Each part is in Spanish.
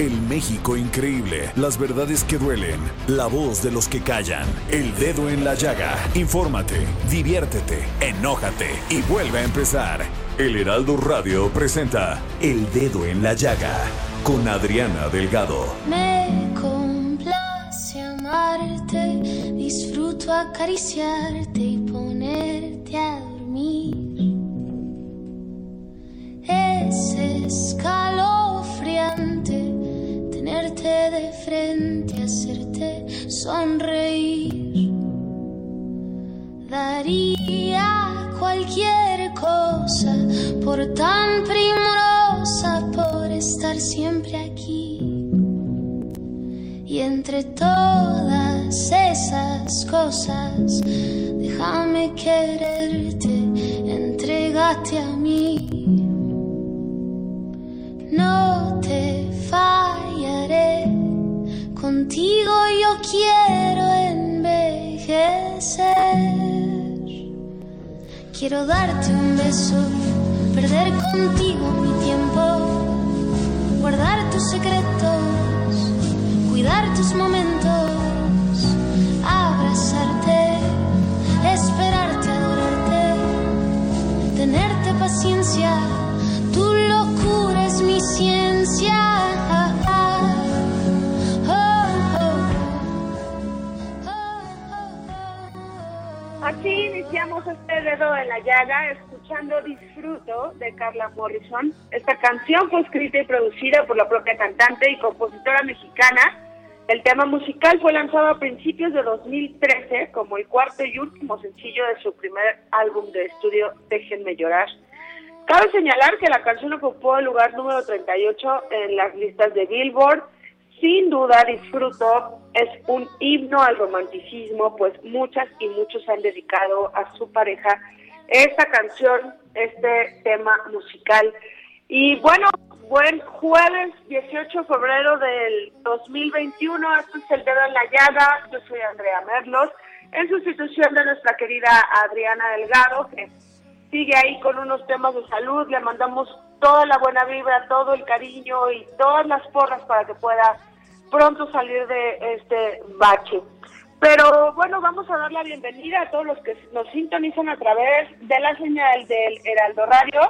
El México increíble, las verdades que duelen, la voz de los que callan, el dedo en la llaga. Infórmate, diviértete, enójate y vuelve a empezar. El Heraldo Radio presenta El Dedo en la Llaga con Adriana Delgado. Me complace amarte, disfruto acariciarte y ponerte a dormir. Es escalofriante tenerte de frente, hacerte sonreír. Daría cualquier cosa por tan primorosa, por estar siempre aquí. Y entre todas esas cosas, déjame quererte, entrégate a mí. No te fallaré, contigo yo quiero envejecer. Quiero darte un beso, perder contigo mi tiempo, guardar tus secretos, cuidar tus momentos, abrazarte, esperarte, adorarte, tenerte paciencia, tu locura es mi ciencia. Iniciamos este dedo en la llaga escuchando Disfruto de Carla Morrison. Esta canción fue escrita y producida por la propia cantante y compositora mexicana. El tema musical fue lanzado a principios de 2013 como el cuarto y último sencillo de su primer álbum de estudio Déjenme llorar. Cabe señalar que la canción ocupó el lugar número 38 en las listas de Billboard. Sin duda, Disfruto. Es un himno al romanticismo, pues muchas y muchos han dedicado a su pareja esta canción, este tema musical. Y bueno, buen jueves 18 de febrero del 2021, esto es El Dedo en la Llaga, yo soy Andrea Merlos, en sustitución de nuestra querida Adriana Delgado, que sigue ahí con unos temas de salud, le mandamos toda la buena vibra, todo el cariño y todas las porras para que pueda pronto salir de este bache. Pero bueno, vamos a dar la bienvenida a todos los que nos sintonizan a través de la señal del Heraldo Radio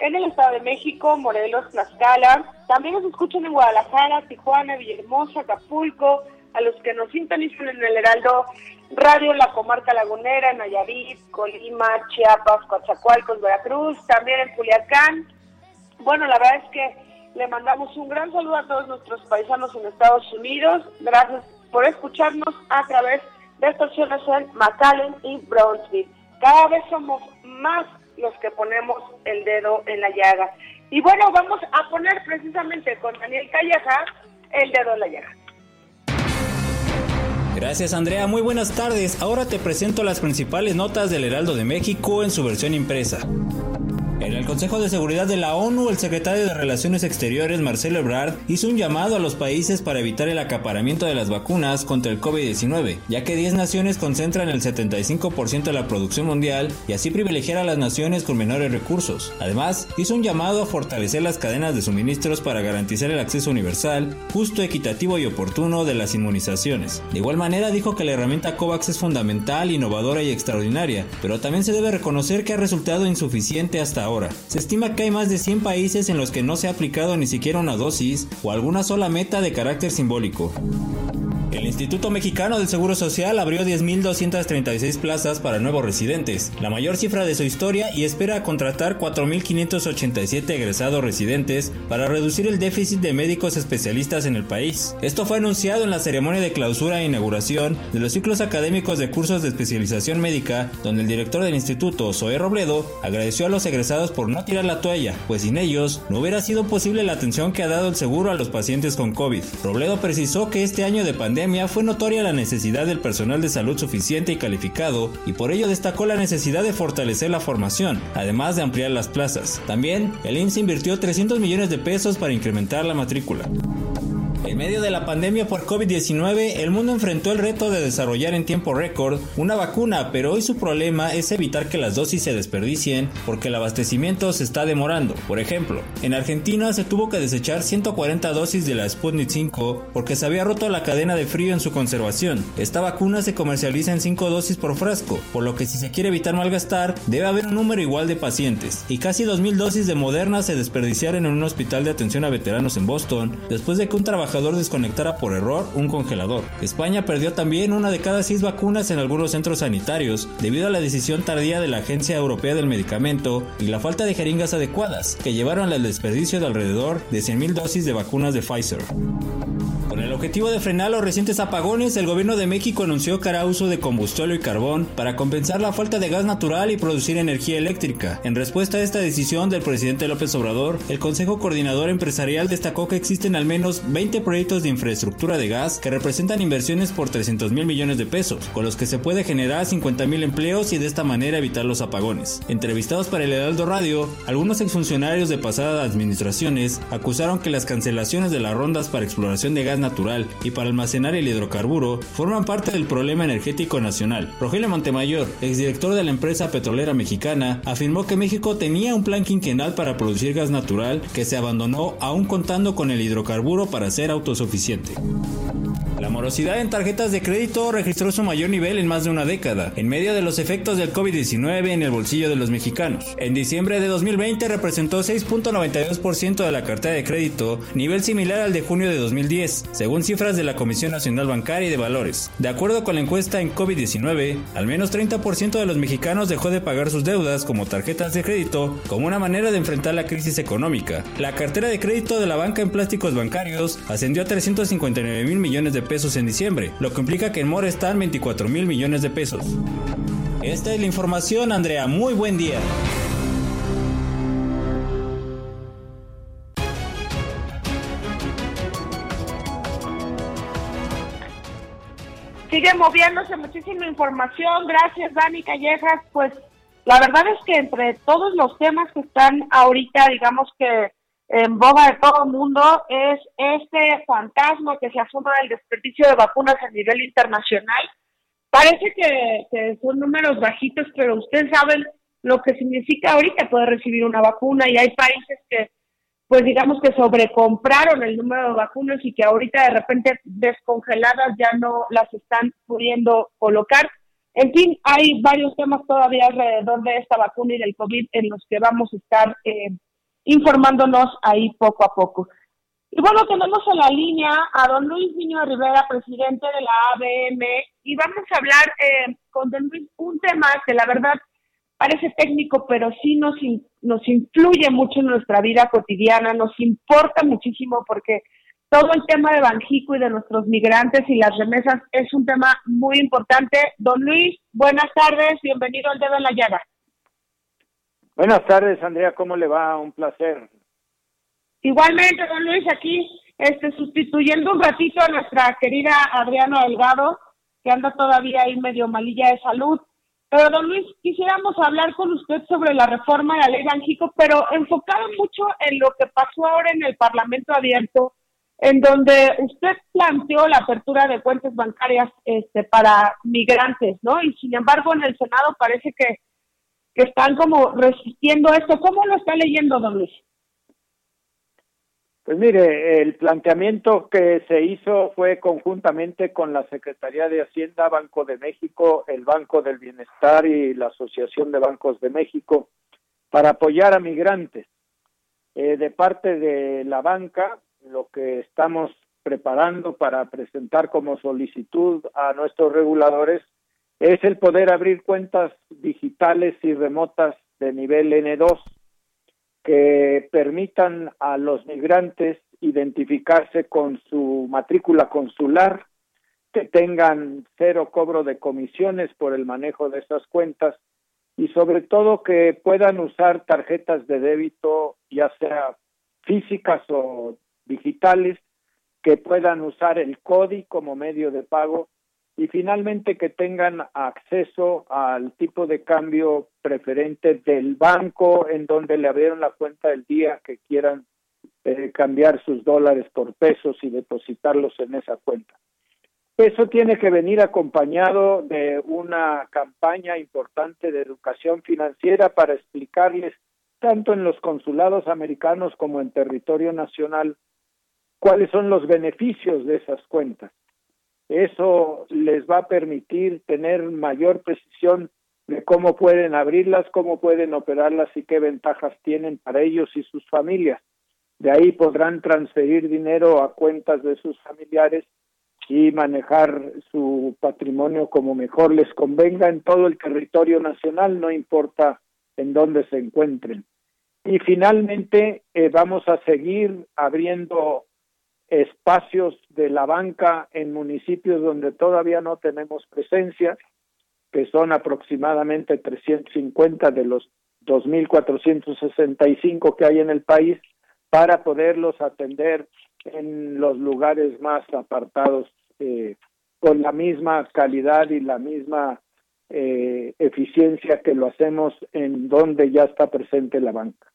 en el Estado de México, Morelos, Tlaxcala. También nos escuchan en Guadalajara, Tijuana, Villahermosa, Acapulco, a los que nos sintonizan en el Heraldo Radio la comarca lagunera, Nayarit, Colima, Chiapas, Coatzacoalcos, Veracruz, también en Culiacán. Bueno, la verdad es que le mandamos un gran saludo a todos nuestros paisanos en Estados Unidos. Gracias por escucharnos a través de estaciones en McAllen y Brownsville. Cada vez somos más los que ponemos el dedo en la llaga. Y bueno, vamos a poner precisamente con Daniel Calleja el dedo en la llaga. Gracias Andrea, muy buenas tardes. Ahora te presento las principales notas del Heraldo de México en su versión impresa. En el Consejo de Seguridad de la ONU, el secretario de Relaciones Exteriores, Marcelo Ebrard, hizo un llamado a los países para evitar el acaparamiento de las vacunas contra el COVID-19, ya que 10 naciones concentran el 75% de la producción mundial y así privilegiar a las naciones con menores recursos. Además, hizo un llamado a fortalecer las cadenas de suministros para garantizar el acceso universal, justo, equitativo y oportuno de las inmunizaciones. De igual manera, dijo que la herramienta COVAX es fundamental, innovadora y extraordinaria, pero también se debe reconocer que ha resultado insuficiente hasta Se estima que hay más de 100 países en los que no se ha aplicado ni siquiera una dosis o alguna sola meta de carácter simbólico. El Instituto Mexicano del Seguro Social abrió 10.236 plazas para nuevos residentes, la mayor cifra de su historia y espera contratar 4.587 egresados residentes para reducir el déficit de médicos especialistas en el país. Esto fue anunciado en la ceremonia de clausura e inauguración de los ciclos académicos de cursos de especialización médica, donde el director del instituto, Zoe Robledo, agradeció a los egresados por no tirar la toalla, pues sin ellos no hubiera sido posible la atención que ha dado el seguro a los pacientes con COVID. Robledo precisó que este año de pandemia fue notoria la necesidad del personal de salud suficiente y calificado y por ello destacó la necesidad de fortalecer la formación, además de ampliar las plazas. También, el IMSS invirtió 300 millones de pesos para incrementar la matrícula. En medio de la pandemia por COVID-19, el mundo enfrentó el reto de desarrollar en tiempo récord una vacuna, pero hoy su problema es evitar que las dosis se desperdicien porque el abastecimiento se está demorando. Por ejemplo, en Argentina se tuvo que desechar 140 dosis de la Sputnik 5 porque se había roto la cadena de frío en su conservación. Esta vacuna se comercializa en 5 dosis por frasco, por lo que si se quiere evitar malgastar, debe haber un número igual de pacientes. Y casi 2.000 dosis de Moderna se desperdiciaron en un hospital de atención a veteranos en Boston después de que un trabajador desconectara por error un congelador. España perdió también una de cada seis vacunas en algunos centros sanitarios debido a la decisión tardía de la Agencia Europea del Medicamento y la falta de jeringas adecuadas, que llevaron al desperdicio de alrededor de 100.000 dosis de vacunas de Pfizer. Con el objetivo de frenar los recientes apagones, el gobierno de México anunció que hará uso de combustible y carbón para compensar la falta de gas natural y producir energía eléctrica. En respuesta a esta decisión del presidente López Obrador, el Consejo Coordinador Empresarial destacó que existen al menos 20 proyectos de infraestructura de gas que representan inversiones por 300 mil millones de pesos, con los que se puede generar 50 mil empleos y de esta manera evitar los apagones. Entrevistados para el Heraldo Radio, algunos exfuncionarios de pasadas administraciones acusaron que las cancelaciones de las rondas para exploración de gas natural y para almacenar el hidrocarburo forman parte del problema energético nacional. Rogelio Montemayor, exdirector de la empresa petrolera mexicana, afirmó que México tenía un plan quinquenal para producir gas natural que se abandonó aún contando con el hidrocarburo para ser autosuficiente. La morosidad en tarjetas de crédito registró su mayor nivel en más de una década, en medio de los efectos del COVID-19 en el bolsillo de los mexicanos. En diciembre de 2020 representó 6.92% de la cartera de crédito, nivel similar al de junio de 2010, según cifras de la Comisión Nacional Bancaria y de Valores. De acuerdo con la encuesta en COVID-19, al menos 30% de los mexicanos dejó de pagar sus deudas como tarjetas de crédito como una manera de enfrentar la crisis económica. La cartera de crédito de la banca en plásticos bancarios ascendió a 359 mil millones de pesos en diciembre, lo que implica que en Mora están 24 mil millones de pesos. Esta es la información, Andrea. Muy buen día. Sigue moviéndose muchísima información. Gracias, Dani Callejas. Pues la verdad es que entre todos los temas que están ahorita, digamos que en boga de todo el mundo es este fantasma que se asoma del desperdicio de vacunas a nivel internacional. Parece que, son números bajitos, pero ustedes saben lo que significa ahorita poder recibir una vacuna y hay países que, pues digamos que sobrecompraron el número de vacunas y que ahorita de repente descongeladas ya no las están pudiendo colocar. En fin, hay varios temas todavía alrededor de esta vacuna y del COVID en los que vamos a estar eh, informándonos ahí poco a poco. Y bueno, tenemos en la línea a don Luis Niño Rivera, presidente de la ABM, y vamos a hablar eh, con don Luis un tema que la verdad parece técnico, pero sí nos, nos influye mucho en nuestra vida cotidiana, nos importa muchísimo porque todo el tema de Banjico y de nuestros migrantes y las remesas es un tema muy importante. Don Luis, buenas tardes, bienvenido al Dedo en la Llaga. Buenas tardes, Andrea, ¿cómo le va? Un placer. Igualmente, don Luis, aquí este, sustituyendo un ratito a nuestra querida Adriana Delgado, que anda todavía ahí medio malilla de salud. Pero, don Luis, quisiéramos hablar con usted sobre la reforma de la ley Banjico, pero enfocado mucho en lo que pasó ahora en el Parlamento Abierto, en donde usted planteó la apertura de cuentas bancarias este, para migrantes, ¿no? Y sin embargo, en el Senado parece que que están como resistiendo esto. ¿Cómo lo está leyendo, don Luis? Pues mire, el planteamiento que se hizo fue conjuntamente con la Secretaría de Hacienda, Banco de México, el Banco del Bienestar y la Asociación de Bancos de México. para apoyar a migrantes. Eh, de parte de la banca, lo que estamos preparando para presentar como solicitud a nuestros reguladores es el poder abrir cuentas digitales y remotas de nivel N2 que permitan a los migrantes identificarse con su matrícula consular, que tengan cero cobro de comisiones por el manejo de esas cuentas y sobre todo que puedan usar tarjetas de débito, ya sea físicas o digitales, que puedan usar el CODI como medio de pago y finalmente que tengan acceso al tipo de cambio preferente del banco en donde le abrieron la cuenta el día que quieran eh, cambiar sus dólares por pesos y depositarlos en esa cuenta. Eso tiene que venir acompañado de una campaña importante de educación financiera para explicarles, tanto en los consulados americanos como en territorio nacional, cuáles son los beneficios de esas cuentas. Eso les va a permitir tener mayor precisión de cómo pueden abrirlas, cómo pueden operarlas y qué ventajas tienen para ellos y sus familias. De ahí podrán transferir dinero a cuentas de sus familiares y manejar su patrimonio como mejor les convenga en todo el territorio nacional, no importa en dónde se encuentren. Y finalmente eh, vamos a seguir abriendo espacios de la banca en municipios donde todavía no tenemos presencia, que son aproximadamente 350 de los 2.465 que hay en el país, para poderlos atender en los lugares más apartados eh, con la misma calidad y la misma eh, eficiencia que lo hacemos en donde ya está presente la banca.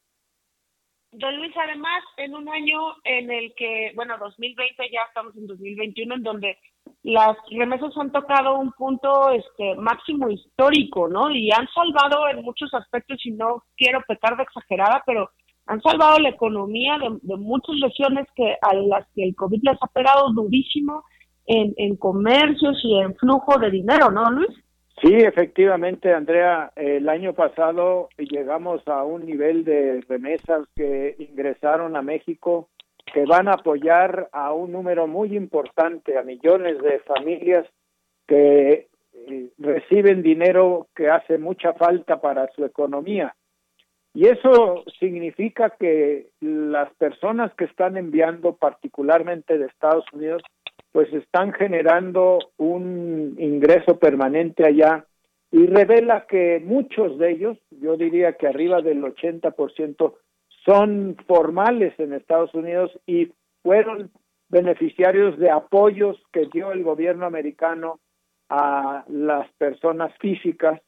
Don Luis, además, en un año en el que, bueno, 2020, ya estamos en 2021, en donde las remesas han tocado un punto este máximo histórico, ¿no? Y han salvado en muchos aspectos, y no quiero pecar de exagerada, pero han salvado la economía de, de muchas lesiones que a las que el COVID les ha pegado durísimo en, en comercios y en flujo de dinero, ¿no, Luis? Sí, efectivamente, Andrea, el año pasado llegamos a un nivel de remesas que ingresaron a México que van a apoyar a un número muy importante, a millones de familias que eh, reciben dinero que hace mucha falta para su economía. Y eso significa que las personas que están enviando, particularmente de Estados Unidos, pues están generando un ingreso permanente allá y revela que muchos de ellos, yo diría que arriba del 80%, son formales en Estados Unidos y fueron beneficiarios de apoyos que dio el gobierno americano a las personas físicas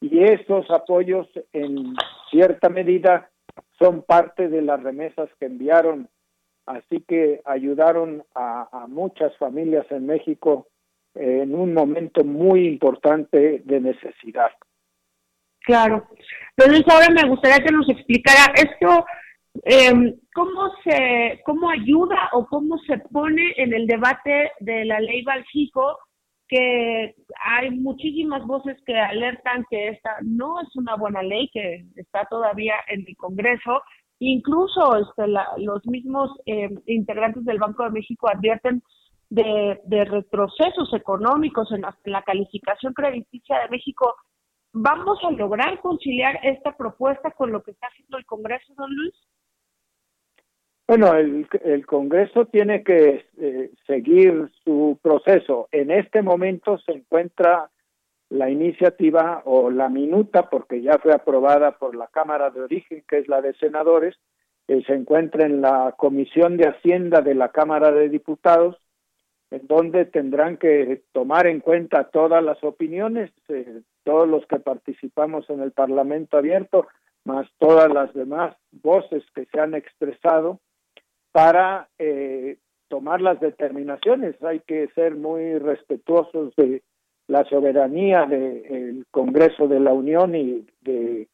y esos apoyos en cierta medida son parte de las remesas que enviaron así que ayudaron a, muchas familias en México en un momento muy importante de necesidad. Claro. Entonces ahora me gustaría que nos explicara esto, eh, cómo se, cómo ayuda o cómo se pone en el debate de la ley Baljico, que hay muchísimas voces que alertan que esta no es una buena ley, que está todavía en el Congreso, Incluso este, los mismos eh, integrantes del Banco de México advierten de, retrocesos económicos en la, calificación crediticia de México. ¿Vamos a lograr conciliar esta propuesta con lo que está haciendo el Congreso, don Luis? Bueno, el, el Congreso tiene que eh, seguir su proceso. En este momento se encuentra la iniciativa o la minuta, porque ya fue aprobada por la Cámara de Origen, que es la de senadores, que se encuentra en la Comisión de Hacienda de la Cámara de Diputados, en donde tendrán que tomar en cuenta todas las opiniones, eh, todos los que participamos en el Parlamento abierto, más todas las demás voces que se han expresado, para eh, tomar las determinaciones. Hay que ser muy respetuosos de la soberanía del Congreso de la Unión y de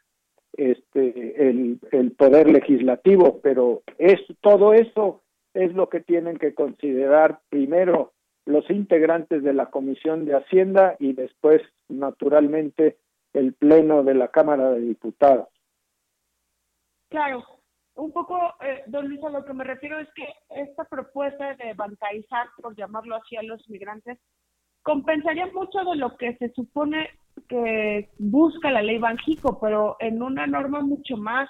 este el, el poder legislativo, pero es todo eso es lo que tienen que considerar primero los integrantes de la Comisión de Hacienda y después, naturalmente, el Pleno de la Cámara de Diputados. Claro, un poco, eh, don Luis, a lo que me refiero es que esta propuesta de bancarizar, por llamarlo así, a los migrantes, compensaría mucho de lo que se supone que busca la ley Banjico, pero en una norma mucho más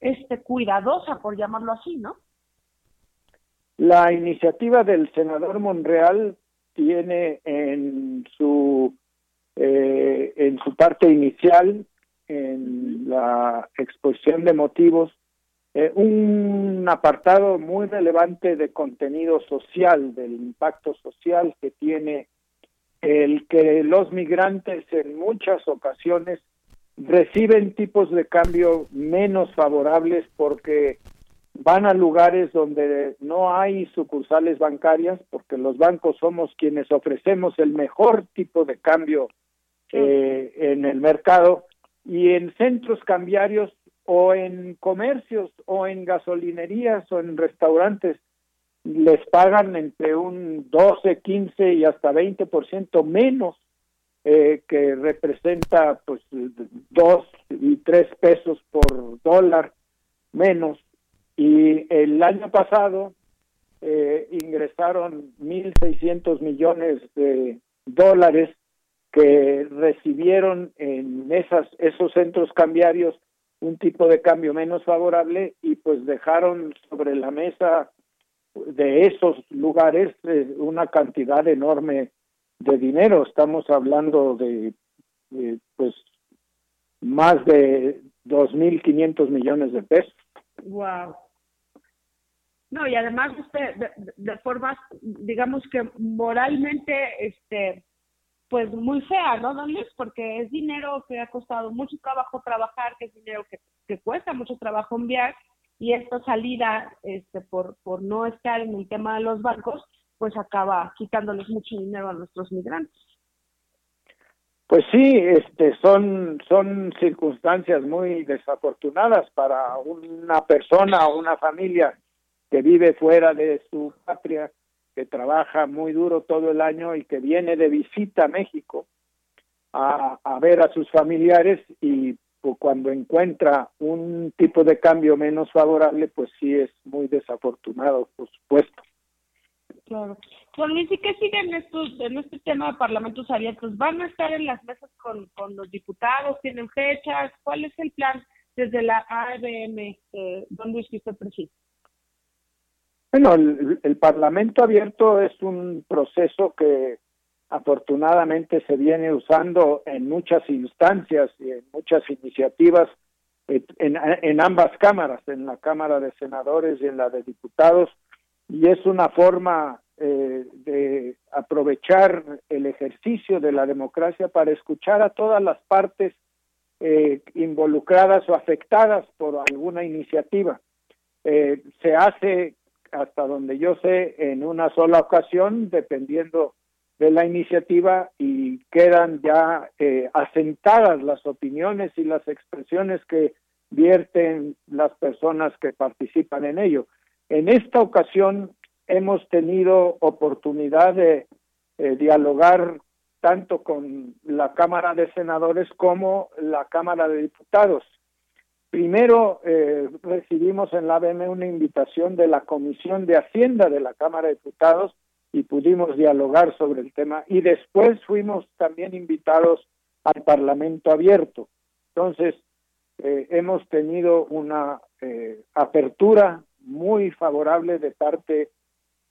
este cuidadosa, por llamarlo así, ¿no? La iniciativa del senador Monreal tiene en su eh, en su parte inicial, en la exposición de motivos, eh, un apartado muy relevante de contenido social, del impacto social que tiene el que los migrantes en muchas ocasiones reciben tipos de cambio menos favorables porque van a lugares donde no hay sucursales bancarias, porque los bancos somos quienes ofrecemos el mejor tipo de cambio eh, en el mercado y en centros cambiarios o en comercios o en gasolinerías o en restaurantes les pagan entre un 12, 15 y hasta 20% menos eh, que representa pues dos y tres pesos por dólar menos. Y el año pasado eh, ingresaron 1.600 millones de dólares que recibieron en esas esos centros cambiarios un tipo de cambio menos favorable y pues dejaron sobre la mesa de esos lugares eh, una cantidad enorme de dinero. Estamos hablando de, pues más de 2.500 millones de pesos. Wow. No, y además usted de, de, formas, digamos que moralmente, este, pues muy fea, ¿no, don? Porque es dinero que ha costado mucho trabajo trabajar, que es dinero que cuesta mucho trabajo enviar, y esta salida este, por, por no estar en el tema de los bancos, pues acaba quitándoles mucho dinero a nuestros migrantes. Pues sí, este, son, son circunstancias muy desafortunadas para una persona o una familia que vive fuera de su patria, que trabaja muy duro todo el año y que viene de visita a México a, a ver a sus familiares y cuando encuentra un tipo de cambio menos favorable, pues sí es muy desafortunado, por supuesto. Claro. Juan Luis, ¿y qué siguen estos, en este tema de parlamentos abiertos? ¿Van a estar en las mesas con, con los diputados? ¿Tienen fechas? ¿Cuál es el plan desde la ABM, eh, don Luis, que usted preside? Bueno, el, el Parlamento abierto es un proceso que afortunadamente se viene usando en muchas instancias y en muchas iniciativas eh, en, en, ambas cámaras, en la Cámara de Senadores y en la de Diputados, y es una forma eh, de aprovechar el ejercicio de la democracia para escuchar a todas las partes eh, involucradas o afectadas por alguna iniciativa. Eh, se hace, hasta donde yo sé, en una sola ocasión, dependiendo de la iniciativa y quedan ya eh, asentadas las opiniones y las expresiones que vierten las personas que participan en ello. En esta ocasión hemos tenido oportunidad de eh, dialogar tanto con la Cámara de Senadores como la Cámara de Diputados. Primero eh, recibimos en la ABM una invitación de la Comisión de Hacienda de la Cámara de Diputados y pudimos dialogar sobre el tema y después fuimos también invitados al Parlamento abierto. Entonces, eh, hemos tenido una eh, apertura muy favorable de parte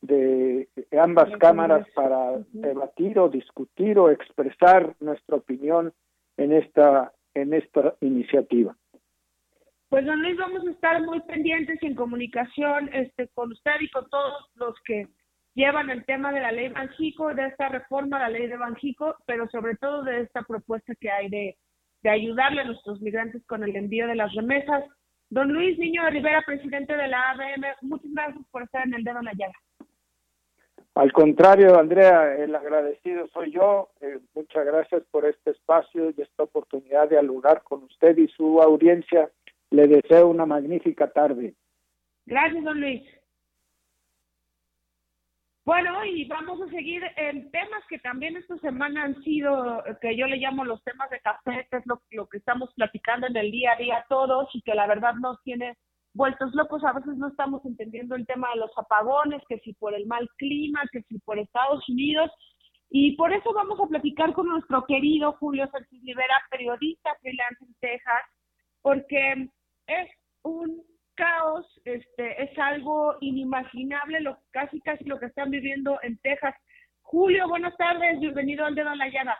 de ambas cámaras para debatir o discutir o expresar nuestra opinión en esta en esta iniciativa. Pues don Luis, vamos a estar muy pendientes en comunicación este con usted y con todos los que llevan el tema de la ley Banjico, de esta reforma a la ley de Banjico, pero sobre todo de esta propuesta que hay de, de ayudarle a nuestros migrantes con el envío de las remesas. Don Luis Niño de Rivera, presidente de la ABM, muchas gracias por estar en el dedo en la llaga. Al contrario, Andrea, el agradecido soy yo. Eh, muchas gracias por este espacio y esta oportunidad de alugar con usted y su audiencia. Le deseo una magnífica tarde. Gracias, don Luis. Bueno, y vamos a seguir en temas que también esta semana han sido, que yo le llamo los temas de café, que es lo, lo que estamos platicando en el día a día todos y que la verdad nos tiene vueltos locos. A veces no estamos entendiendo el tema de los apagones, que si por el mal clima, que si por Estados Unidos. Y por eso vamos a platicar con nuestro querido Julio Sánchez Rivera, periodista freelance en Texas, porque es un caos, este, es algo inimaginable, lo, casi casi lo que están viviendo en Texas. Julio, buenas tardes, bienvenido al Dedo en la Llaga.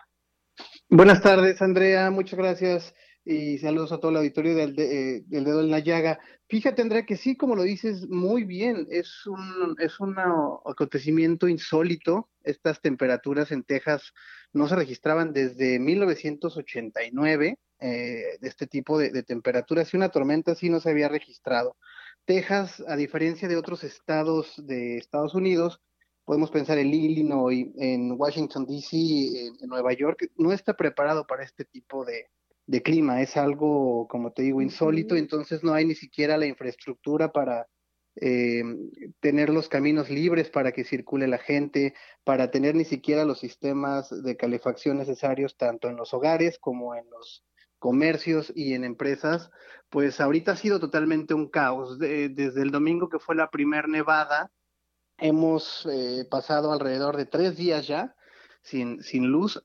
Buenas tardes, Andrea, muchas gracias y saludos a todo el auditorio del, eh, del, Dedo en la Llaga. Fíjate, Andrea, que sí, como lo dices muy bien, es un, es un acontecimiento insólito. Estas temperaturas en Texas no se registraban desde 1989 eh, de este tipo de, temperaturas y una tormenta así no se había registrado. Texas, a diferencia de otros estados de Estados Unidos, podemos pensar en Illinois, en Washington, D.C., en, Nueva York, no está preparado para este tipo de, de clima. Es algo, como te digo, insólito, entonces no hay ni siquiera la infraestructura para eh, tener los caminos libres para que circule la gente, para tener ni siquiera los sistemas de calefacción necesarios tanto en los hogares como en los comercios y en empresas, pues ahorita ha sido totalmente un caos. desde el domingo que fue la primer nevada, hemos eh, pasado alrededor de tres días ya sin, sin luz.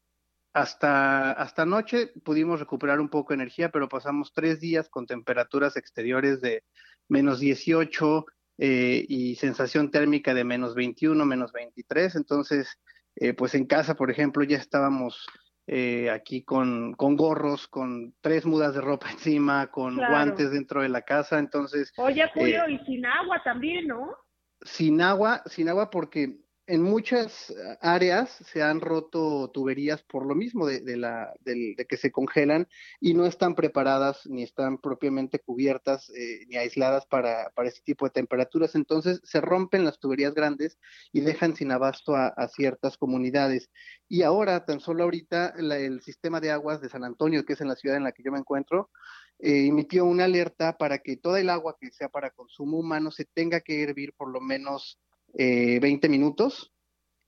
Hasta, hasta anoche pudimos recuperar un poco de energía, pero pasamos tres días con temperaturas exteriores de menos 18 eh, y sensación térmica de menos 21, menos 23. Entonces, eh, pues en casa, por ejemplo, ya estábamos eh, aquí con, con gorros, con tres mudas de ropa encima, con guantes dentro de la casa, entonces... Oye, Julio, eh, y sin agua también, ¿no? Sin agua, sin agua porque en muchas eh, áreas se han roto tuberías por lo mismo de, la, de, que se congelan y no están preparadas ni están propiamente cubiertas eh, ni aisladas para, para, este tipo de temperaturas. Entonces se rompen las tuberías grandes y dejan sin abasto a, ciertas comunidades. Y ahora, tan solo ahorita, el sistema de aguas de San Antonio, que es en la ciudad en la que yo me encuentro, eh, emitió una alerta para que toda el agua que sea para consumo humano se tenga que hervir por lo menos eh, 20 minutos.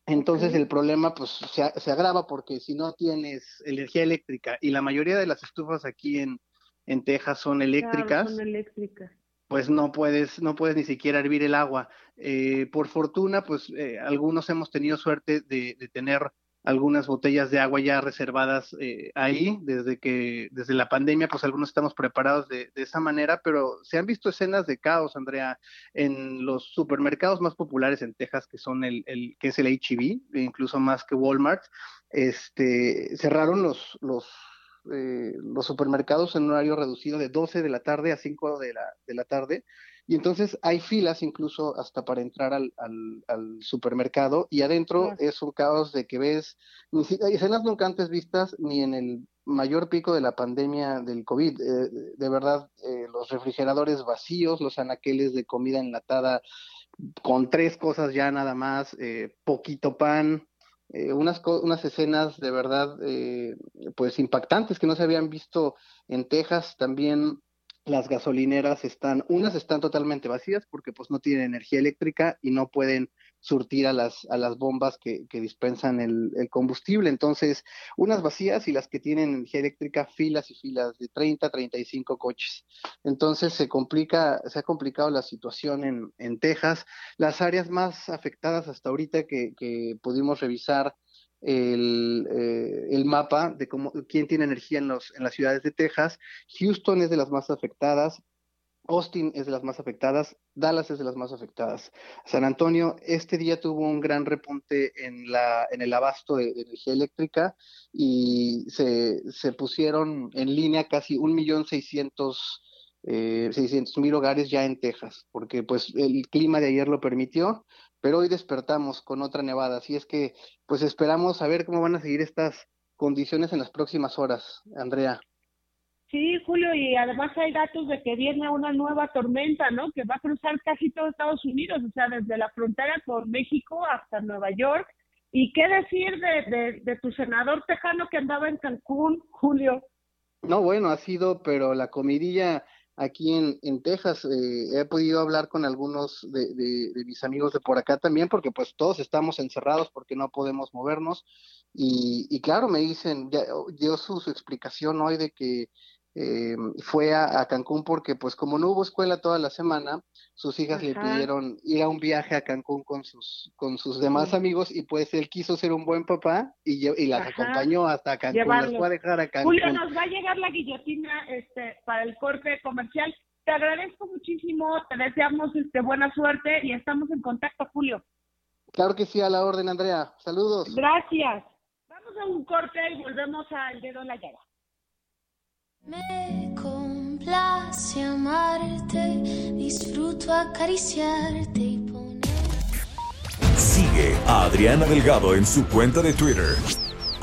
Entonces el problema pues se, se, agrava porque si no tienes energía eléctrica y la mayoría de las estufas aquí en, en Texas son eléctricas, son eléctricas, pues no puedes, no puedes ni siquiera hervir el agua. Eh, por fortuna, pues eh, algunos hemos tenido suerte de, de tener algunas botellas de agua ya reservadas eh, ahí desde que desde la pandemia pues algunos estamos preparados de, de, esa manera pero se han visto escenas de caos Andrea en los supermercados más populares en Texas que son el, el que es el HEB incluso más que Walmart este cerraron los los eh, los supermercados en un horario reducido de 12 de la tarde a 5 de la, de la tarde y entonces hay filas incluso hasta para entrar al, al, supermercado y adentro es un caos de que ves escenas nunca antes vistas ni en el mayor pico de la pandemia del COVID. Eh, de verdad, eh, los refrigeradores vacíos, los anaqueles de comida enlatada con tres cosas ya nada más, eh, poquito pan, unas, unas escenas de verdad pues impactantes que no se habían visto en Texas, también las gasolineras están, unas están totalmente vacías porque pues no tienen energía eléctrica y no pueden surtir a las, a las bombas que, que dispensan el, combustible. Entonces, unas vacías y las que tienen energía eléctrica, filas y filas de 30, 35 coches. Entonces, se complica, se ha complicado la situación en, en Texas. Las áreas más afectadas hasta ahorita que, que pudimos revisar eh, el, mapa de cómo, quién tiene energía en, los, en las ciudades de Texas. Houston es de las más afectadas, Austin es de las más afectadas, Dallas es de las más afectadas. San Antonio este día tuvo un gran repunte en, la, en el abasto de, de energía eléctrica y se, se, pusieron en línea casi 1.600.000 eh, 600 mil hogares ya en Texas, porque pues el clima de ayer lo permitió, pero hoy despertamos con otra nevada, así es que pues esperamos a ver cómo van a seguir estas condiciones en las próximas horas, Andrea. Sí, Julio, y además hay datos de que viene una nueva tormenta, ¿no? Que va a cruzar casi todo Estados Unidos, o sea, desde la frontera con México hasta Nueva York. ¿Y qué decir de, de, de tu senador tejano que andaba en Cancún, Julio? No, bueno, ha sido, pero la comidilla aquí en, en Texas. Eh, he podido hablar con algunos de, mis amigos de por acá también, porque pues todos estamos encerrados porque no podemos movernos. Y, y claro, me dicen, ya, dio su, su explicación hoy de que eh, fue a, Cancún porque pues como no hubo escuela toda la semana, sus hijas le pidieron ir a un viaje a Cancún con sus, con sus demás amigos y pues él quiso ser un buen papá y, y las acompañó hasta Cancún, las fue a dejar a Cancún. Julio, nos va a llegar la guillotina este, para el corte comercial. Te agradezco muchísimo, te deseamos este, buena suerte y estamos en contacto, Julio. Claro que sí, a la orden, Andrea. Saludos. Gracias. Vamos a un corte y volvemos al dedo en la llaga. Me complace amarte, disfruto acariciarte y poner. Sigue a Adriana Delgado en su cuenta de Twitter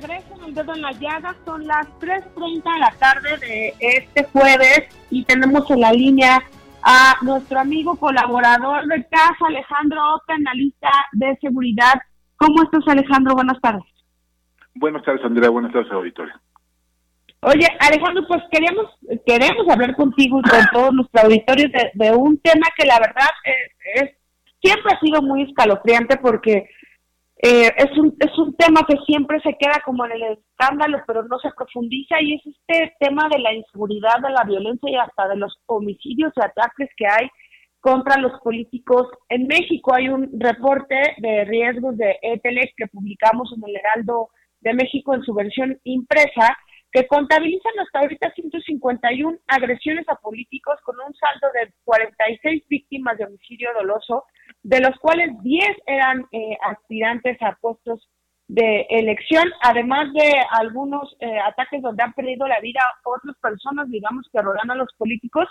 Regreso en el dedo en la llaga. Son las 3.30 de la tarde de este jueves y tenemos en la línea a nuestro amigo colaborador de casa, Alejandro Oca, analista de seguridad. ¿Cómo estás, Alejandro? Buenas tardes. Buenas tardes, Andrea. Buenas tardes, auditorio. Oye, Alejandro, pues queríamos, queremos hablar contigo y con todos nuestros auditorios de, un tema que la verdad es, siempre ha sido muy escalofriante porque eh, es, un, es un tema que siempre se queda como en el escándalo, pero no se profundiza y es este tema de la inseguridad, de la violencia y hasta de los homicidios y ataques que hay contra los políticos. En México hay un reporte de riesgos de ETELEC que publicamos en el Heraldo de México en su versión impresa, que contabilizan hasta ahorita 151 agresiones a políticos con un saldo de 46 víctimas de homicidio doloso, de los cuales 10 eran eh, aspirantes a puestos de elección, además de algunos eh, ataques donde han perdido la vida otras personas, digamos, que rodean a los políticos,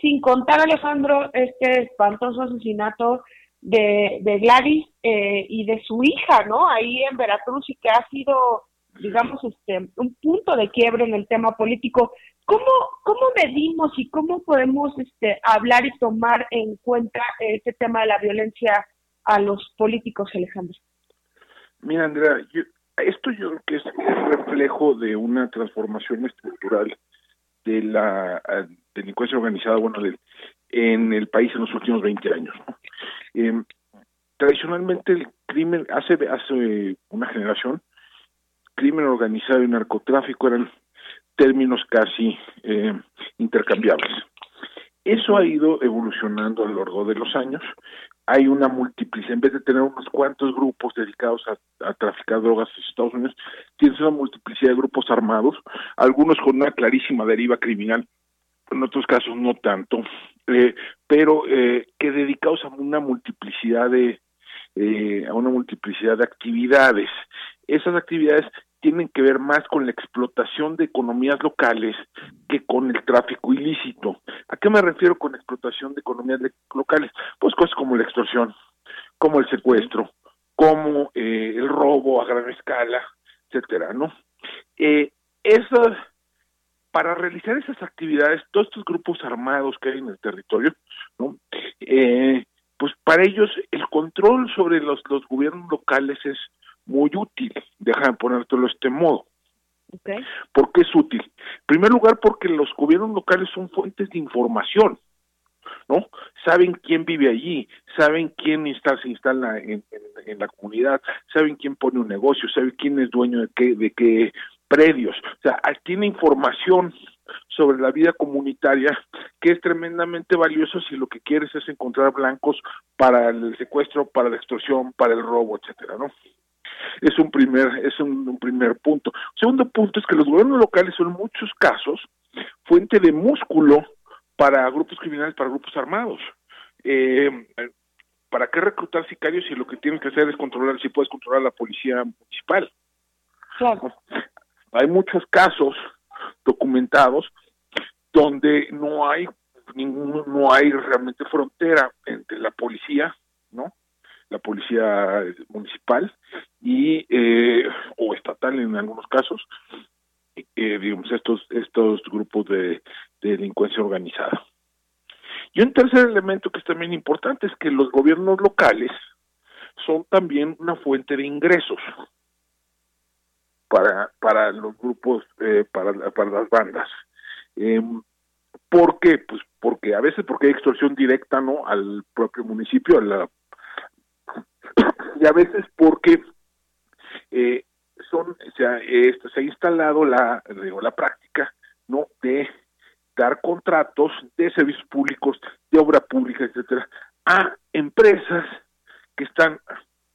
sin contar, Alejandro, este espantoso asesinato de, de Gladys eh, y de su hija, ¿no? Ahí en Veracruz y que ha sido digamos, este, un punto de quiebre en el tema político. ¿Cómo, cómo medimos y cómo podemos este, hablar y tomar en cuenta este tema de la violencia a los políticos, Alejandro? Mira, Andrea, esto yo creo que es reflejo de una transformación estructural de la delincuencia organizada, bueno, en el país en los últimos 20 años. Em, tradicionalmente el crimen hace hace una generación crimen organizado y narcotráfico eran términos casi eh, intercambiables. Eso ha ido evolucionando a lo largo de los años. Hay una multiplicidad, en vez de tener unos cuantos grupos dedicados a, traficar drogas en Estados Unidos, tienes una multiplicidad de grupos armados, algunos con una clarísima deriva criminal, en otros casos no tanto, eh, pero eh, que dedicados a una multiplicidad de a una multiplicidad de actividades. Esas actividades tienen que ver más con la explotación de economías locales que con el tráfico ilícito. ¿A qué me refiero con explotación de economías locales? Pues cosas como la extorsión, como el secuestro, como eh, el robo a gran escala, etcétera, ¿no? Eh, esas, para realizar esas actividades, todos estos grupos armados que hay en el territorio, ¿no? Eh, pues para ellos el control sobre los, los gobiernos locales es muy útil, déjame ponértelo de este modo. Okay. ¿Por qué es útil? En primer lugar, porque los gobiernos locales son fuentes de información, ¿no? Saben quién vive allí, saben quién está, se instala en, en, la comunidad, saben quién pone un negocio, saben quién es dueño de qué, de qué predios, o sea, tiene información sobre la vida comunitaria que es tremendamente valioso si lo que quieres es encontrar blancos para el secuestro, para la extorsión, para el robo, etcétera, ¿no? Es un primer es un, primer punto. Segundo punto es que los gobiernos locales son en muchos casos fuente de músculo para grupos criminales, para grupos armados. Eh, ¿Para qué reclutar sicarios si lo que tienes que hacer es controlar, si puedes controlar la policía municipal? Claro. Hay muchos casos documentados donde no hay ningún, no hay realmente frontera entre la policía, ¿no? La policía municipal y eh, o estatal en algunos casos, eh, digamos estos estos grupos de, de delincuencia organizada. Y un tercer elemento que es también importante es que los gobiernos locales son también una fuente de ingresos para, para los grupos, eh, para, para las bandas. Eh, ¿Por qué? Pues porque a veces porque hay extorsión directa no al propio municipio, a la, y a veces porque eh, son se ha, se ha instalado la digo, la práctica no de dar contratos de servicios públicos, de obra pública, etcétera, a empresas que están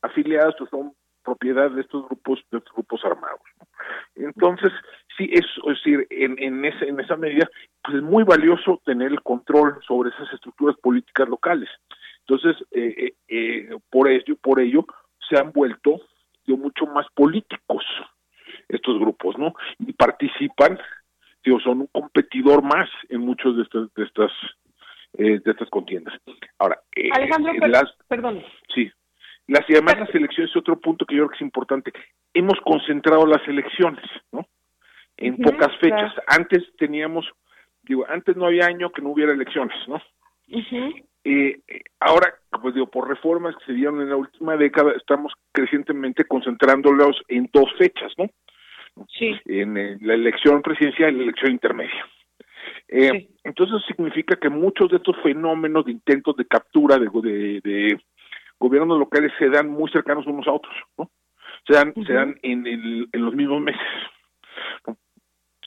afiliadas o son propiedad de estos grupos de estos grupos armados entonces sí es, es decir en, en esa en esa medida pues es muy valioso tener el control sobre esas estructuras políticas locales entonces eh, eh, eh por ello por ello se han vuelto digo, mucho más políticos estos grupos no y participan digo son un competidor más en muchos de estas de estas eh, de estas contiendas ahora Alejandro perdón sí las, y además las elecciones es otro punto que yo creo que es importante. Hemos concentrado las elecciones, ¿no? En pocas fechas. Antes teníamos, digo, antes no había año que no hubiera elecciones, ¿no? Eh, ahora, pues digo, por reformas que se dieron en la última década, estamos crecientemente concentrándolos en dos fechas, ¿no? Sí. En, la elección presidencial y la elección intermedia. Eh, Entonces significa que muchos de estos fenómenos de intentos de captura de, de gobiernos locales se dan muy cercanos unos a otros, ¿no? Se dan, se dan en, el, en los mismos meses.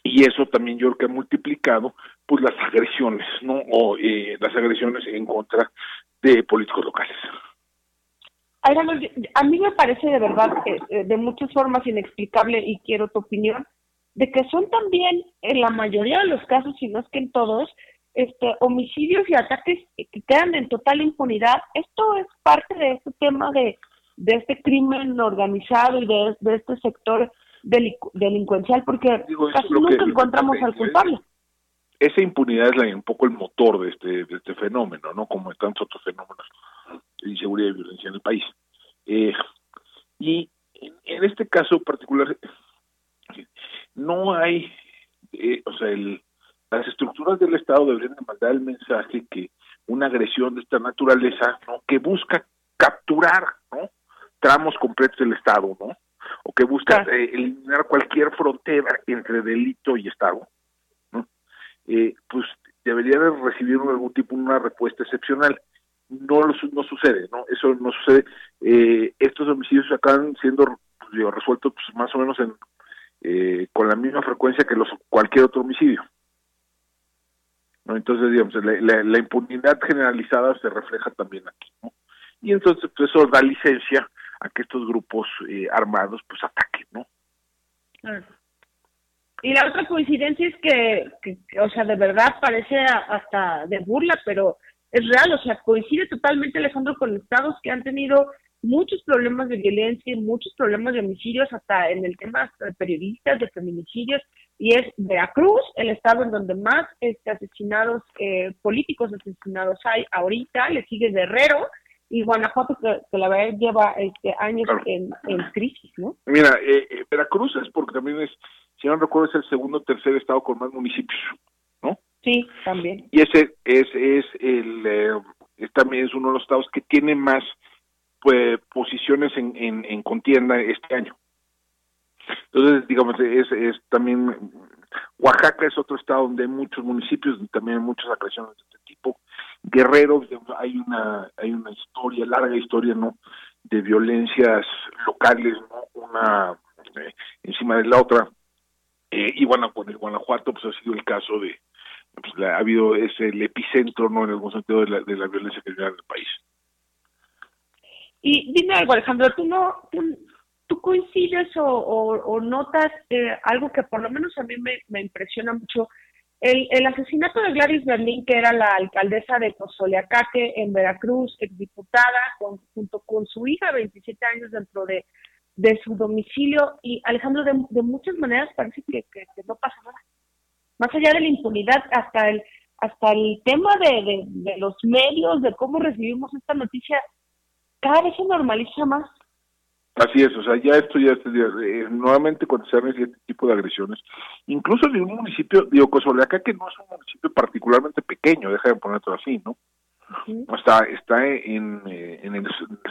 Y eso también yo creo que ha multiplicado pues las agresiones, ¿no? O eh, las agresiones en contra de políticos locales. a mí me parece de verdad que eh, de muchas formas inexplicable y quiero tu opinión de que son también en la mayoría de los casos, si no es que en todos, este, homicidios y ataques que quedan en total impunidad. Esto es parte de este tema de, de este crimen organizado y de, de este sector delincuencial, porque casi nunca encontramos al culpable. Esa impunidad es un poco el motor de este, de este fenómeno, ¿no? Como en tantos otros fenómenos de inseguridad y violencia en el país. Eh, y en, este caso particular, no hay, eh, o sea, el, las estructuras del Estado deberían mandar el mensaje que una agresión de esta naturaleza, ¿no? que busca capturar, ¿no? tramos completos del Estado, ¿no? O que busca eh, eliminar cualquier frontera entre delito y Estado. Eh, pues debería de recibir algún tipo una respuesta excepcional. No no sucede, ¿no? Eso no sucede. Eh, estos homicidios acaban siendo pues, resueltos pues, más o menos en eh, con la misma frecuencia que los cualquier otro homicidio. ¿no? Entonces, digamos, la, impunidad generalizada se refleja también aquí, ¿no? Y entonces, pues eso da licencia a que estos grupos eh, armados, pues, ataquen, ¿no? Y la otra coincidencia es que, que, o sea, de verdad parece hasta de burla, pero es real, o sea, coincide totalmente Alejandro con estados que han tenido muchos problemas de violencia, muchos problemas de homicidios, hasta en el tema de periodistas, de feminicidios, y es Veracruz, el estado en donde más este, asesinados, eh, políticos asesinados hay ahorita, le sigue Guerrero, y Guanajuato que, la verdad lleva este, años en, crisis, ¿no? Mira, eh, eh, Veracruz es porque también es, si no recuerdo, es el segundo o tercer estado con más municipios, ¿no? Sí, también. Y ese es, es el, también es uno de los estados que tiene más pues, posiciones en, en, en contienda este año. Entonces, digamos, es, es también Oaxaca es otro estado donde hay muchos municipios, también hay muchas agresiones de este tipo. Guerrero, hay una hay una historia, larga historia, ¿no? De violencias locales, ¿no? Una eh, encima de la otra. Eh, y bueno, con el Guanajuato, pues ha sido el caso de, pues, ha habido ese el epicentro, ¿no? En algún sentido de la, de la violencia que vive en el país. Y dime algo, Alejandro, tú no, tú, coincides o, notas eh, algo que por lo menos a mí me, impresiona mucho. El, el, asesinato de Gladys Berlín, que era la alcaldesa de Cozoleacaque en Veracruz, exdiputada, con, junto con su hija, 27 años, dentro de, de su domicilio. Y Alejandro, de, de muchas maneras parece que, que, no pasa nada. Más allá de la impunidad, hasta el hasta el tema de, de los medios, de cómo recibimos esta noticia, cada vez se normaliza más. Así es, o sea, ya esto ya eh, nuevamente cuando se este tipo de agresiones, incluso en un municipio, digo, Cozoleaca, que no es un municipio particularmente pequeño, deja de ponerlo así, ¿no? Está, está en, eh, en el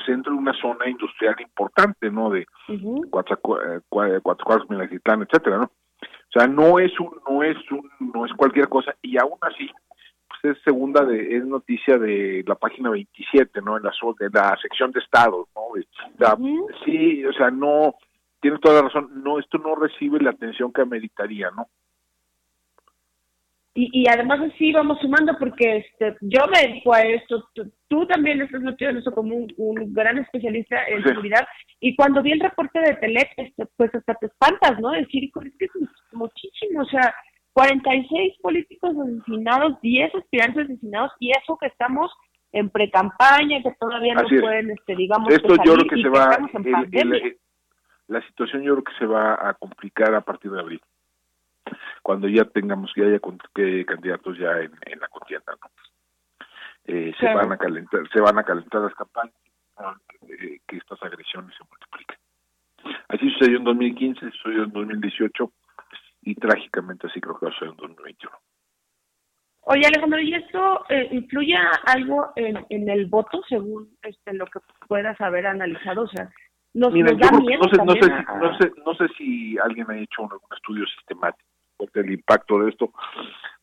centro de una zona industrial importante, ¿no? De cuatro, cuatro, cuatro mil etcétera, ¿no? O sea, no es un, no es un, no es cualquier cosa, y aún así, es segunda de es noticia de la página 27, ¿no? En la de la sección de estados, ¿no? Sí, o sea, no tienes toda la razón, no esto no recibe la atención que ameritaría, ¿no? Y, y además así vamos sumando porque este yo me dedico a esto, tú, también estás metido en eso como un, gran especialista en seguridad y cuando vi el reporte de Telec, este, pues hasta te espantas, ¿no? Decir, es que es muchísimo, o sea, 46 políticos asesinados, 10 aspirantes asesinados, y eso que estamos en precampaña, que todavía no pueden, este, digamos, esto yo creo que se va, la situación yo creo que se va a complicar a partir de abril, cuando ya tengamos que haya candidatos ya en, la contienda, ¿no? Eh, se van a calentar, se van a calentar las campañas, eh, que estas agresiones se multipliquen. Así sucedió en 2015, sucedió en 2018 y trágicamente así creo que va a ser en 2021. Oye Alejandro, ¿y esto eh, influye algo en, en, el voto según este, lo que puedas haber analizado? O sea, nos, da miedo no, sé, no, sé, no, sé, no sé si alguien ha hecho algún estudio sistemático del impacto de esto.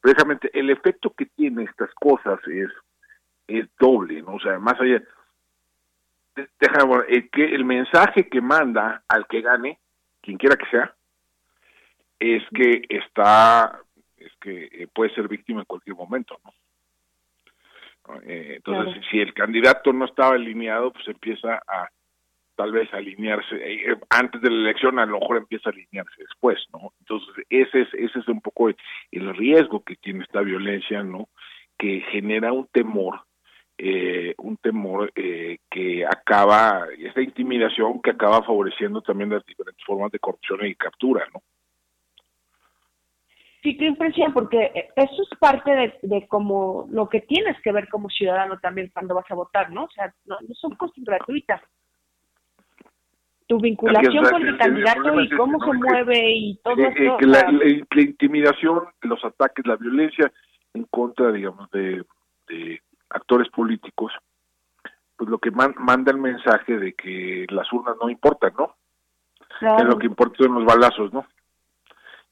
Precisamente el efecto que tiene estas cosas es, es doble, ¿no? O sea, más allá, déjame, el, que, el mensaje que manda al que gane, quien quiera que sea, es que está, es que eh, puede ser víctima en cualquier momento, ¿no? Eh, entonces, si el candidato no estaba alineado, pues empieza a tal vez alinearse eh, antes de la elección, a lo mejor empieza a alinearse después, ¿no? Entonces, ese es ese es un poco el riesgo que tiene esta violencia, ¿no? Que genera un temor eh, un temor eh, que acaba, esta intimidación que acaba favoreciendo también las diferentes formas de corrupción y captura, ¿no? Sí, qué impresión, porque eso es parte de, de como lo que tienes que ver como ciudadano también cuando vas a votar, ¿no? O sea, no, son cosas gratuitas. Tu vinculación con el candidato y cómo se mueve y todo eh, eh, eso. la, intimidación, los ataques, la violencia en contra, digamos, de, actores políticos, pues lo que manda el mensaje de que las urnas no importan, ¿no? Que lo que importa son los balazos, ¿no?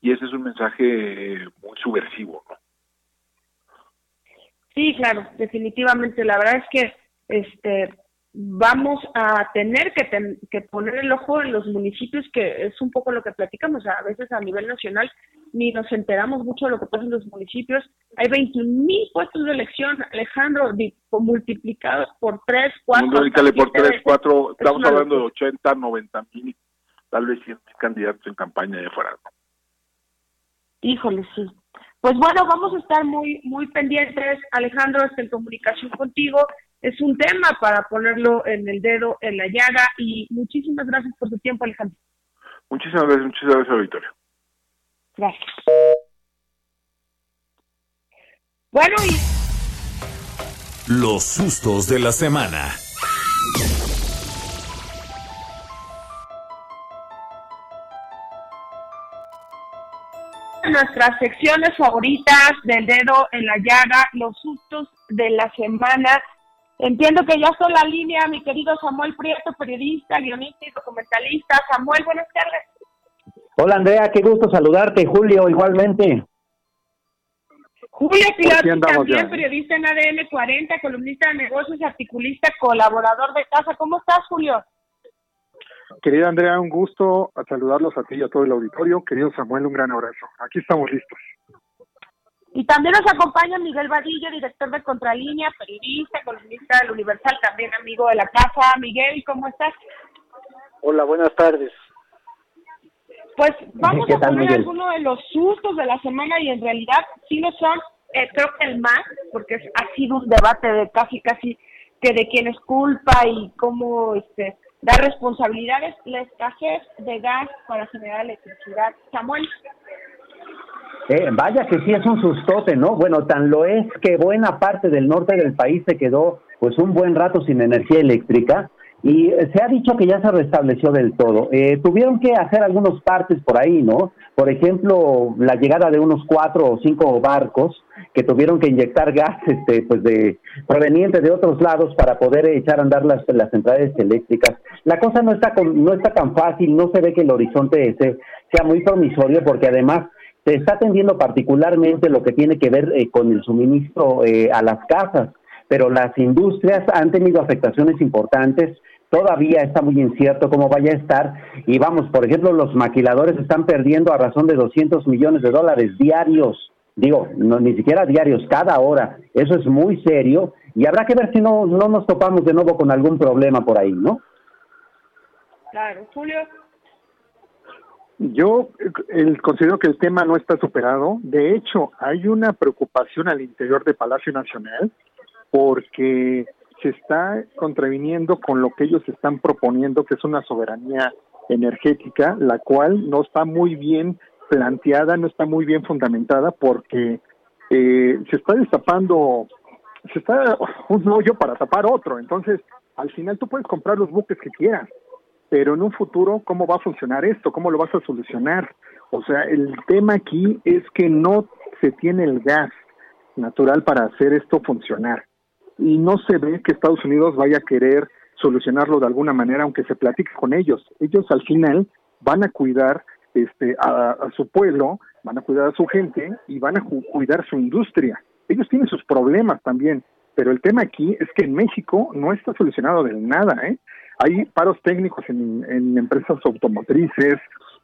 y ese es un mensaje muy subversivo, ¿no? Sí, claro, definitivamente. La verdad es que este vamos a tener que, que poner el ojo en los municipios, que es un poco lo que platicamos a veces a nivel nacional, ni nos enteramos mucho de lo que pasa en los municipios. Hay 21 mil puestos de elección, Alejandro, multiplicados por 3, 4. Multiplícale por 3, 4, estamos hablando de 80, 90 mil, tal vez 100 mil candidatos en campaña de fuera. Híjole, sí. Pues bueno, vamos a estar muy muy pendientes, Alejandro, en comunicación contigo. Es un tema para ponerlo en el dedo, en la llaga, y muchísimas gracias por tu tiempo, Alejandro. Muchísimas gracias, muchísimas gracias, Victoria. Gracias. Bueno, y... Los sustos de la semana. nuestras secciones favoritas del dedo en la llaga, los sustos de la semana. Entiendo que ya en la línea mi querido Samuel Prieto, periodista, guionista y documentalista. Samuel, buenas tardes. Hola Andrea, qué gusto saludarte. Julio, igualmente. Julio Pilar, también periodista en ADN 40, columnista de negocios, articulista, colaborador de casa. ¿Cómo estás, Julio? Querida Andrea, un gusto saludarlos a ti y a todo el auditorio. Querido Samuel, un gran abrazo. Aquí estamos listos. Y también nos acompaña Miguel Vadillo, director de Contralínea, periodista, columnista del Universal, también amigo de la casa. Miguel, ¿cómo estás? Hola, buenas tardes. Pues vamos a poner algunos de los sustos de la semana y en realidad sí lo son, eh, creo que el más, porque ha sido un debate de casi, casi que de quién es culpa y cómo este, da responsabilidades, la escasez de gas para generar electricidad. Samuel. Eh, vaya que sí es un sustote, ¿no? Bueno, tan lo es que buena parte del norte del país se quedó pues un buen rato sin energía eléctrica y se ha dicho que ya se restableció del todo. Eh, tuvieron que hacer algunos partes por ahí, ¿no? Por ejemplo, la llegada de unos cuatro o cinco barcos que tuvieron que inyectar gas, este, pues de proveniente de otros lados para poder echar a andar las, las centrales eléctricas. La cosa no está no está tan fácil, no se ve que el horizonte ese sea muy promisorio porque además se está atendiendo particularmente lo que tiene que ver eh, con el suministro eh, a las casas pero las industrias han tenido afectaciones importantes todavía está muy incierto cómo vaya a estar. Y vamos, por ejemplo, los maquiladores están perdiendo a razón de 200 millones de dólares diarios. Digo, no, ni siquiera diarios, cada hora. Eso es muy serio y habrá que ver si no, no nos topamos de nuevo con algún problema por ahí, ¿no? Claro, Julio. Yo considero que el tema no está superado. De hecho, hay una preocupación al interior de Palacio Nacional porque se está contraviniendo con lo que ellos están proponiendo, que es una soberanía energética, la cual no está muy bien planteada, no está muy bien fundamentada, porque eh, se está destapando, se está un hoyo para tapar otro. Entonces, al final tú puedes comprar los buques que quieras, pero en un futuro, ¿cómo va a funcionar esto? ¿Cómo lo vas a solucionar? O sea, el tema aquí es que no se tiene el gas natural para hacer esto funcionar y no se ve que Estados Unidos vaya a querer solucionarlo de alguna manera, aunque se platique con ellos. Ellos al final van a cuidar este, a, su pueblo, van a cuidar a su gente y van a cuidar su industria. Ellos tienen sus problemas también, pero el tema aquí es que en México no está solucionado de nada. ¿eh? Hay paros técnicos en, empresas automotrices,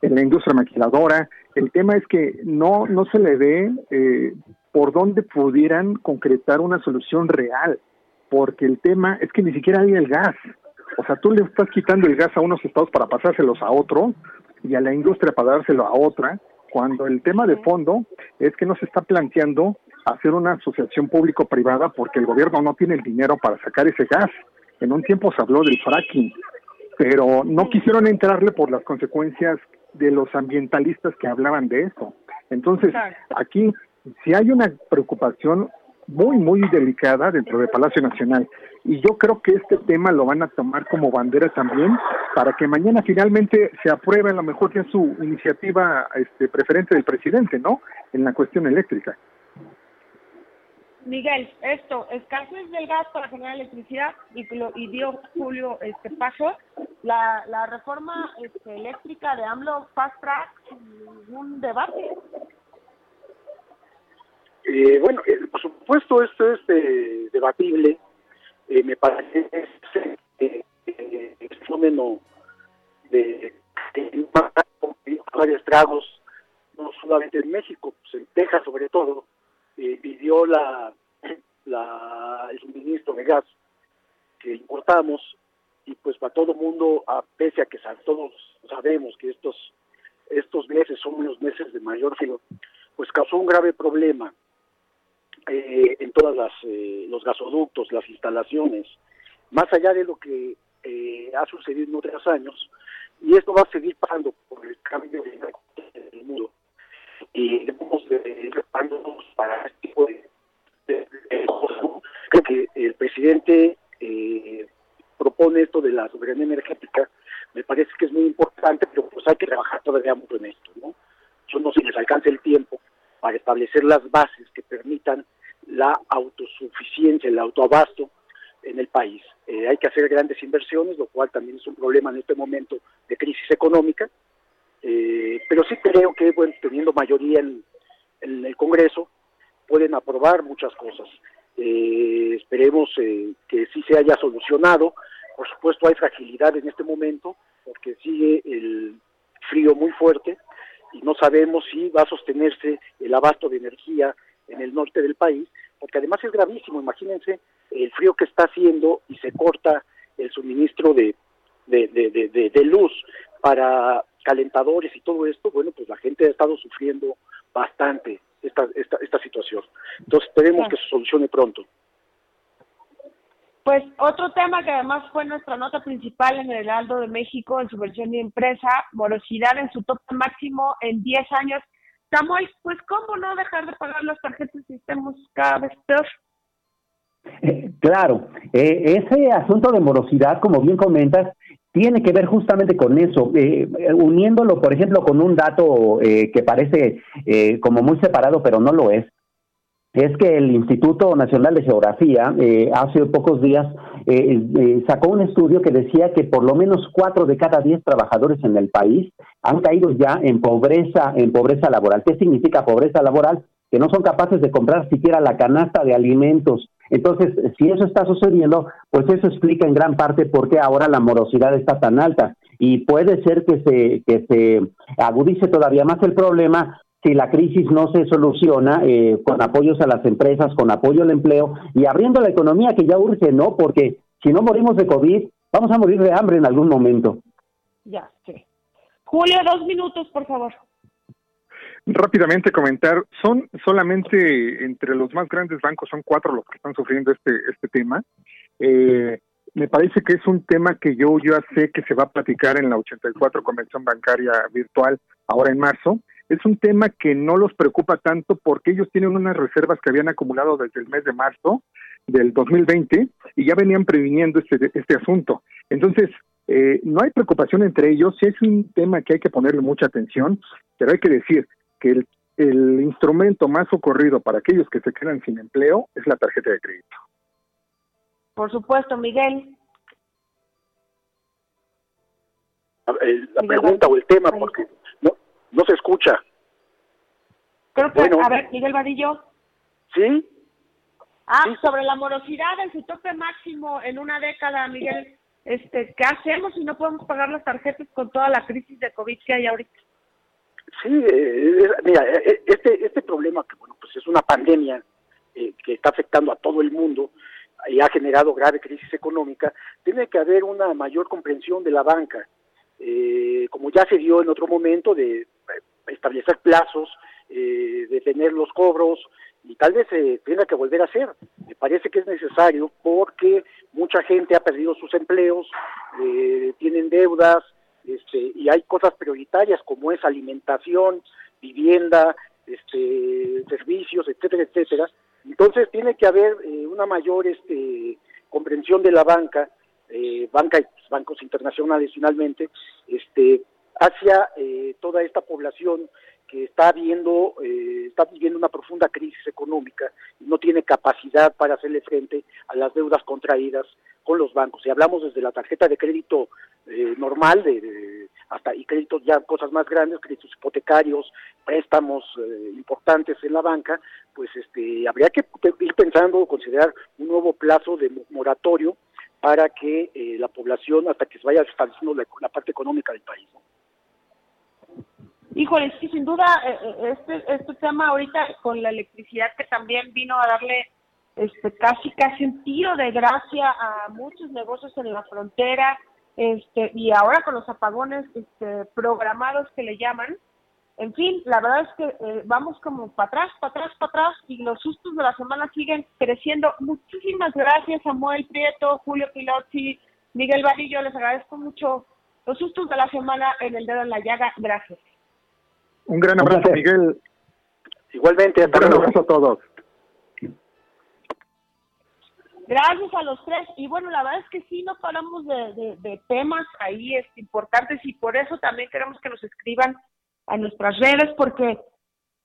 en la industria maquiladora. El tema es que no, no se le ve eh, por dónde pudieran concretar una solución real, porque el tema es que ni siquiera hay el gas. O sea, tú le estás quitando el gas a unos estados para pasárselos a otro y a la industria para dárselo a otra, cuando el tema de fondo es que no se está planteando hacer una asociación público-privada porque el gobierno no tiene el dinero para sacar ese gas. En un tiempo se habló del fracking, pero no quisieron entrarle por las consecuencias de los ambientalistas que hablaban de eso. Entonces, aquí si hay una preocupación muy, muy delicada dentro de Palacio Nacional. Y yo creo que este tema lo van a tomar como bandera también para que mañana finalmente se apruebe a lo mejor es su iniciativa este, preferente del presidente, ¿no? En la cuestión eléctrica. Miguel, esto, escasez del gas para generar electricidad y, y dio Julio este paso, la, la reforma este, eléctrica de AMLO Fast Track, un debate. Eh, bueno, eh, por supuesto esto es eh, debatible. me parece el fenómeno de, varios estragos, no solamente en México, pues en Texas sobre todo, pidió la, el suministro de gas que importamos y pues para todo mundo, a, pese a que todos sabemos que estos estos meses son unos meses de mayor frío, pues causó un grave problema eh, en todas las eh, los gasoductos, las instalaciones, más allá de lo que eh, ha sucedido en otros años, y esto va a seguir pasando por el cambio del mundo. Y debemos de prepararnos para este tipo de, cosas. Creo que el presidente propone esto de la soberanía energética, me parece que es muy importante, pero pues hay que trabajar todavía mucho en esto, ¿no? Yo no sé si les alcance el tiempo para establecer las bases que permitan la autosuficiencia, el autoabasto en el país. Eh, hay que hacer grandes inversiones, lo cual también es un problema en este momento de crisis económica, eh, pero sí creo que, bueno, teniendo mayoría en, el Congreso, pueden aprobar muchas cosas. Eh, esperemos eh, que sí se haya solucionado. Por supuesto hay fragilidad en este momento porque sigue el frío muy fuerte y no sabemos si va a sostenerse el abasto de energía en el norte del país, porque además es gravísimo. Imagínense el frío que está haciendo y se corta el suministro de, de, de, de luz para calentadores y todo esto, bueno, pues la gente ha estado sufriendo bastante esta, esta, esta situación. Entonces esperemos que se solucione pronto. Pues otro tema que además fue nuestra nota principal en el Aldo de México en su versión de empresa, morosidad en su tope máximo en 10 años. Samuel, pues cómo no dejar de pagar las tarjetas si estemos cada vez peor. Eh, claro, eh, ese asunto de morosidad, como bien comentas, tiene que ver justamente con eso, eh, uniéndolo, por ejemplo, con un dato eh, que parece eh, como muy separado, pero no lo es. Es que el Instituto Nacional de Geografía hace pocos días sacó un estudio que decía que por lo menos cuatro de cada diez trabajadores en el país han caído ya en pobreza, en pobreza laboral. ¿Qué significa pobreza laboral? Que no son capaces de comprar siquiera la canasta de alimentos entonces, si eso está sucediendo, pues eso explica en gran parte por qué ahora la morosidad está tan alta. Y puede ser que se, que se agudice todavía más el problema si la crisis no se soluciona eh, con apoyos a las empresas, con apoyo al empleo y abriendo la economía que ya urge, ¿no? Porque si no morimos de COVID, vamos a morir de hambre en algún momento. Ya, sí. Julio, dos minutos, por favor. Rápidamente comentar, son solamente entre los más grandes bancos, son cuatro los que están sufriendo este, este tema. Eh, me parece que es un tema que yo ya sé que se va a platicar en la 84 Convención Bancaria Virtual ahora en marzo. Es un tema que no los preocupa tanto porque ellos tienen unas reservas que habían acumulado desde el mes de marzo del 2020 y ya venían previniendo este, este asunto. Entonces, eh, no hay preocupación entre ellos, es un tema que hay que ponerle mucha atención, pero hay que decir, que el, el instrumento más ocurrido para aquellos que se quedan sin empleo es la tarjeta de crédito. Por supuesto, Miguel. La pregunta o el tema, porque no, no se escucha. Creo que, a ver, Miguel Vadillo. ¿Sí? Ah, sobre la morosidad en su tope máximo en una década, Miguel. Este, ¿Qué hacemos si no podemos pagar las tarjetas con toda la crisis de COVID que hay ahorita? Sí, eh, mira, eh, eh, este, este problema que, bueno, pues es una pandemia que está afectando a todo el mundo y ha generado grave crisis económica, tiene que haber una mayor comprensión de la banca, como ya se dio en otro momento, de establecer plazos, de tener los cobros, y tal vez se tenga que volver a hacer. Me parece que es necesario porque mucha gente ha perdido sus empleos, tienen deudas, este, y hay cosas prioritarias como es alimentación, vivienda, este, servicios, etcétera, etcétera. Entonces tiene que haber eh, una mayor este, comprensión de la banca, eh, banca y bancos internacionales finalmente, este, hacia eh, toda esta población que está viendo, está viviendo una profunda crisis económica y no tiene capacidad para hacerle frente a las deudas contraídas con los bancos. Si hablamos desde la tarjeta de crédito eh, normal, de, hasta y créditos ya cosas más grandes, créditos hipotecarios, préstamos eh, importantes en la banca, pues este habría que ir pensando o considerar un nuevo plazo de moratorio para que eh, la población, hasta que se vaya estableciendo la, parte económica del país. Híjole, sí, sin duda, este, este tema ahorita con la electricidad que también vino a darle este casi casi un tiro de gracia a muchos negocios en la frontera este y ahora con los apagones este, programados que le llaman en fin la verdad es que eh, vamos como para atrás para atrás para atrás y los sustos de la semana siguen creciendo. Muchísimas gracias Samuel Prieto Julio Pilotzi Miguel Varillo les agradezco mucho los sustos de la semana en el dedo en la llaga gracias un gran abrazo Miguel igualmente un gran abrazo a todos Gracias a los tres. Y bueno, la verdad es que sí, no hablamos de, de, temas ahí es, importantes y por eso también queremos que nos escriban a nuestras redes porque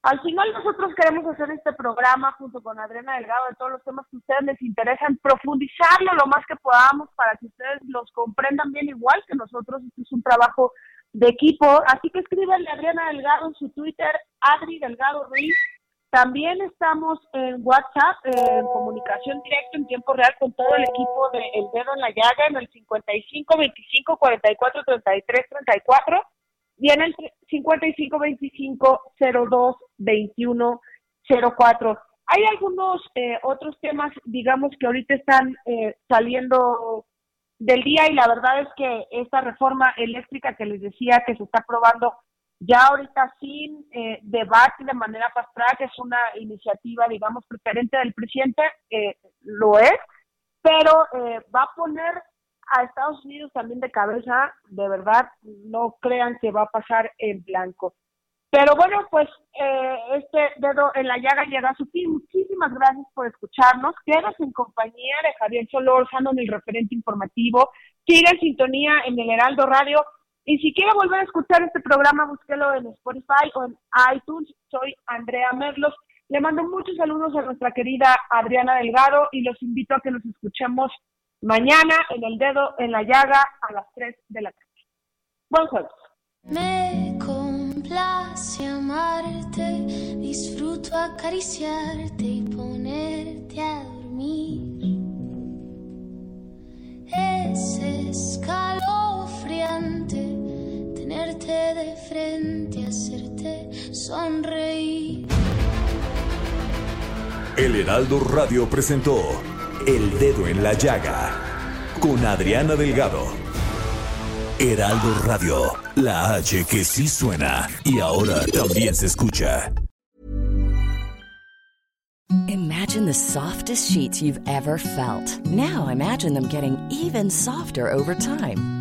Al final nosotros queremos hacer este programa junto con Adriana Delgado de todos los temas que a ustedes les interesan, profundizarlo lo más que podamos para que ustedes los comprendan bien igual que nosotros. Este es un trabajo de equipo, así que escríbanle a Adriana Delgado en su Twitter, Adri Delgado Ruiz. También estamos en WhatsApp, en comunicación directa en tiempo real con todo el equipo de El Dedo en la Llaga en el 55 25 44 33 34 y en el 55 25 02 21 04. Hay algunos eh, otros temas, digamos, que ahorita están eh, saliendo del día y la verdad es que esta reforma eléctrica que les decía que se está aprobando ya ahorita sin eh, debate de manera fast que es una iniciativa, digamos, preferente del presidente, lo es, pero va a poner a Estados Unidos también de cabeza, de verdad, no crean que va a pasar en blanco. Pero bueno, pues eh, este dedo en la llaga llega a su fin. Muchísimas gracias por escucharnos. Quedas en compañía de Javier Solórzano en el referente informativo. Sigue en sintonía en el Heraldo Radio. Y si quiere volver a escuchar este programa, búsquelo en Spotify o en iTunes. Soy Andrea Merlos. Le mando muchos saludos a nuestra querida Adriana Delgado y los invito a que nos escuchemos mañana en el dedo en la llaga a las 3 de la tarde. Buen jueves. Complace amarte, disfruto acariciarte y ponerte a dormir. Es escalofriante tenerte de frente, hacerte sonreír. El Heraldo Radio presentó el Dedo en la Llaga con Adriana Delgado. Heraldo Radio, la H que sí suena y ahora también se escucha. Imagine the softest sheets you've ever felt. Now imagine them getting even softer over time.